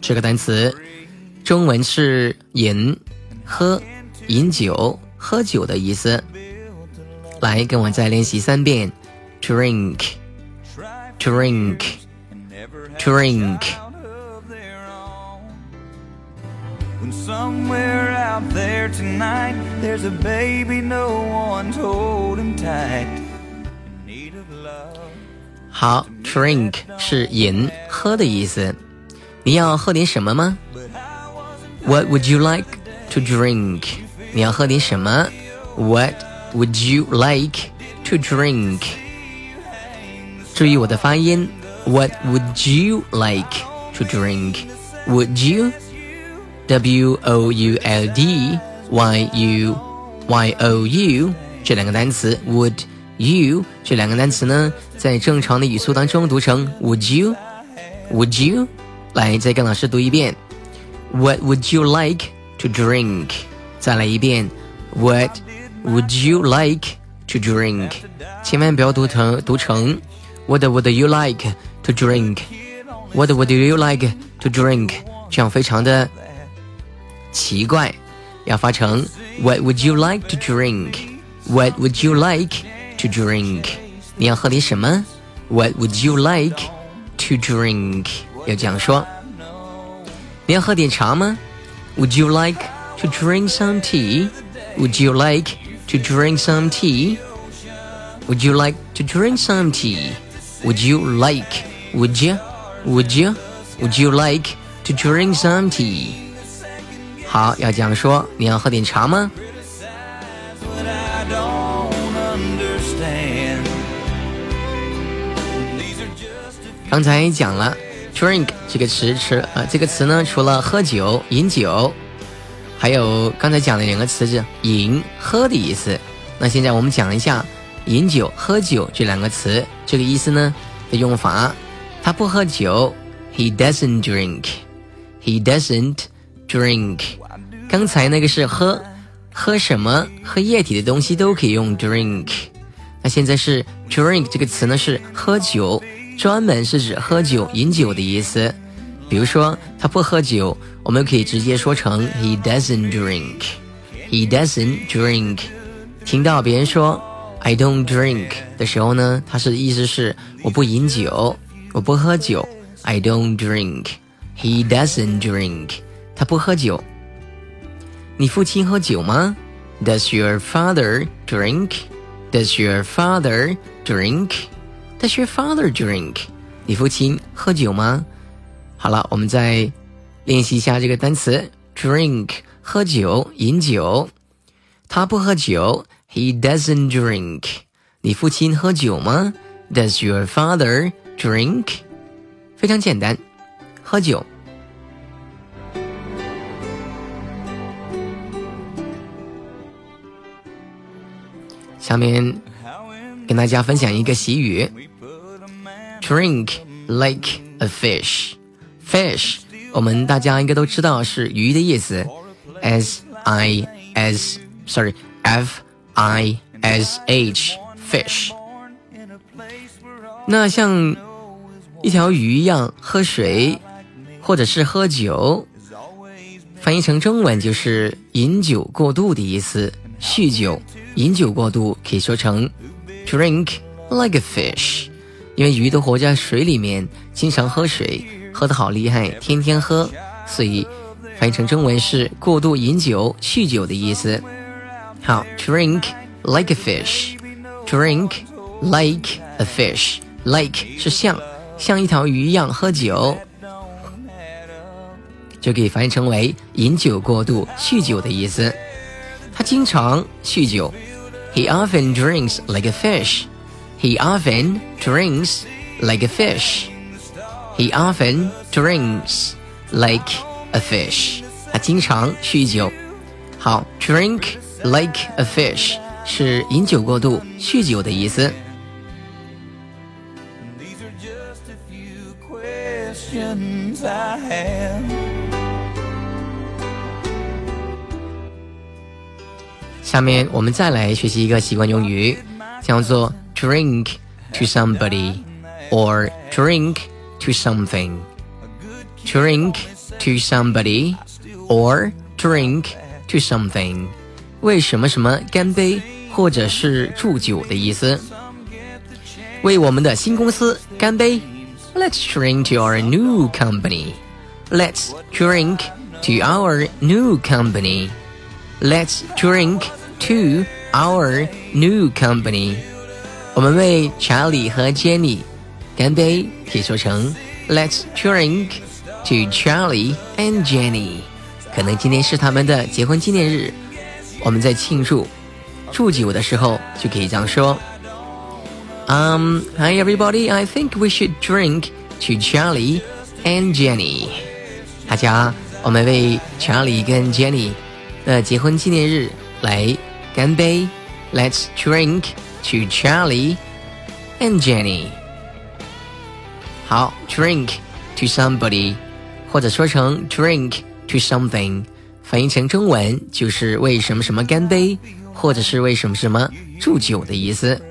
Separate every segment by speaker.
Speaker 1: 这个单词，中文是饮、喝、饮酒、喝酒的意思。来，跟我再练习三遍：drink，drink，drink。好，drink 是饮、喝的意思。你要喝点什么吗？What would you like to drink？你要喝点什么？What would you like to drink？注意我的发音。What would you like to drink？Would you？W O U L D Y U Y O U 这两个单词，Would you 这两个单词呢，在正常的语速当中读成 Would you？Would you？来，再跟老师读一遍。What would you like to drink？再来一遍。What would you like to drink？千万不要读成读成 What would you like to drink？What would you like to drink？这样非常的奇怪，要发成 What would you like to drink？What would you like to drink？你要喝点什么？What would you like to drink？ 要这样说。你要喝点茶吗？Would you like to drink some tea? Would you like to drink some tea? Would you like to drink some tea? Would you like? Would you? Would you? Would you like to drink some tea? 好，要这样说。你要喝点茶吗？刚才讲了。Drink 这个词词呃这个词呢，除了喝酒、饮酒，还有刚才讲的两个词是饮、喝的意思。那现在我们讲一下饮酒、喝酒这两个词这个意思呢的用法。他不喝酒，He doesn't drink. He doesn't drink. 刚才那个是喝，喝什么？喝液体的东西都可以用 drink。那现在是 drink 这个词呢是喝酒。专门是指喝酒、饮酒的意思。比如说，他不喝酒，我们可以直接说成 He doesn't drink. He doesn't drink. 听到别人说 I don't drink 的时候呢，他是意思是我不饮酒，我不喝酒。I don't drink. He doesn't drink. 他不喝酒。你父亲喝酒吗？Does your father drink? Does your father drink? Does your father drink？你父亲喝酒吗？好了，我们再练习一下这个单词：drink，喝酒、饮酒。他不喝酒，He doesn't drink。你父亲喝酒吗？Does your father drink？非常简单，喝酒。下面跟大家分享一个习语。Drink like a fish. Fish，我们大家应该都知道是鱼的意思。S I S，sorry，F I S H，fish。那像一条鱼一样喝水，或者是喝酒，翻译成中文就是饮酒过度的意思。酗酒、饮酒过度可以说成 drink like a fish。因为鱼都活在水里面，经常喝水，喝得好厉害，天天喝，所以翻译成中文是过度饮酒、酗酒的意思。好，drink like a fish，drink like a fish，like 是像像一条鱼一样喝酒，就可以翻译成为饮酒过度、酗酒的意思。他经常酗酒 ，He often drinks like a fish。He often drinks like a fish. He often drinks like a fish，他经常酗酒。好，drink like a fish 是饮酒过度、酗酒的意思。 下面我们再来学习一个习惯用语，叫做 drink to somebody or drink to something。drink to somebody or drink to something，为什么什么干杯或者是祝酒的意思。为我们的新公司干杯！Let's drink to our new company. Let's drink to our new company. Let's drink to our new company。我们为查理和 Jenny 干杯，可以说成 Let's drink to Charlie and Jenny。可能今天是他们的结婚纪念日，我们在庆祝祝酒的时候就可以这样说。Um, hi everybody, I think we should drink to Charlie and Jenny。大家，我们为查理跟 Jenny 的结婚纪念日来。 干杯！Let's drink to Charlie and Jenny。好，drink to somebody，或者说成 drink to something，翻译成中文就是为什么什么干杯，或者是为什么什么祝酒的意思。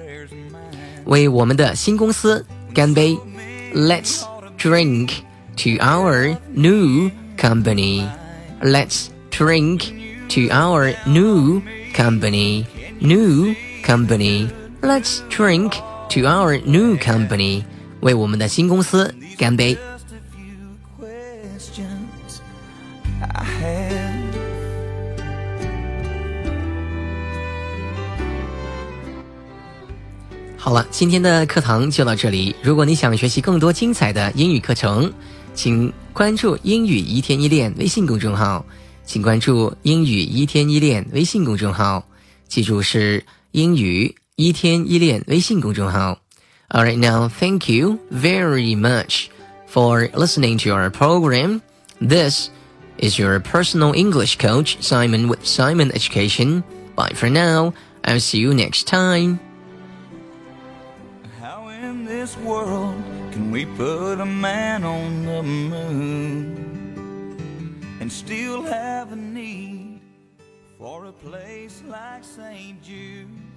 Speaker 1: 为我们的新公司干杯！Let's drink to our new company. Let's drink to our new company, new company. Let's drink to our new company. 为我们的新公司干杯！好了，今天的课堂就到这里。如果你想学习更多精彩的英语课程，请关注“英语一天一练”微信公众号。请关注“英语一天一练”微信公众号，记住是“英语一天一练”微信公众号。All right, now thank you very much for listening to our program. This is your personal English coach Simon with Simon Education. Bye for now. I'll see you next time. How in this world can we put a man on the moon? And still have a need for a place like St. Jude.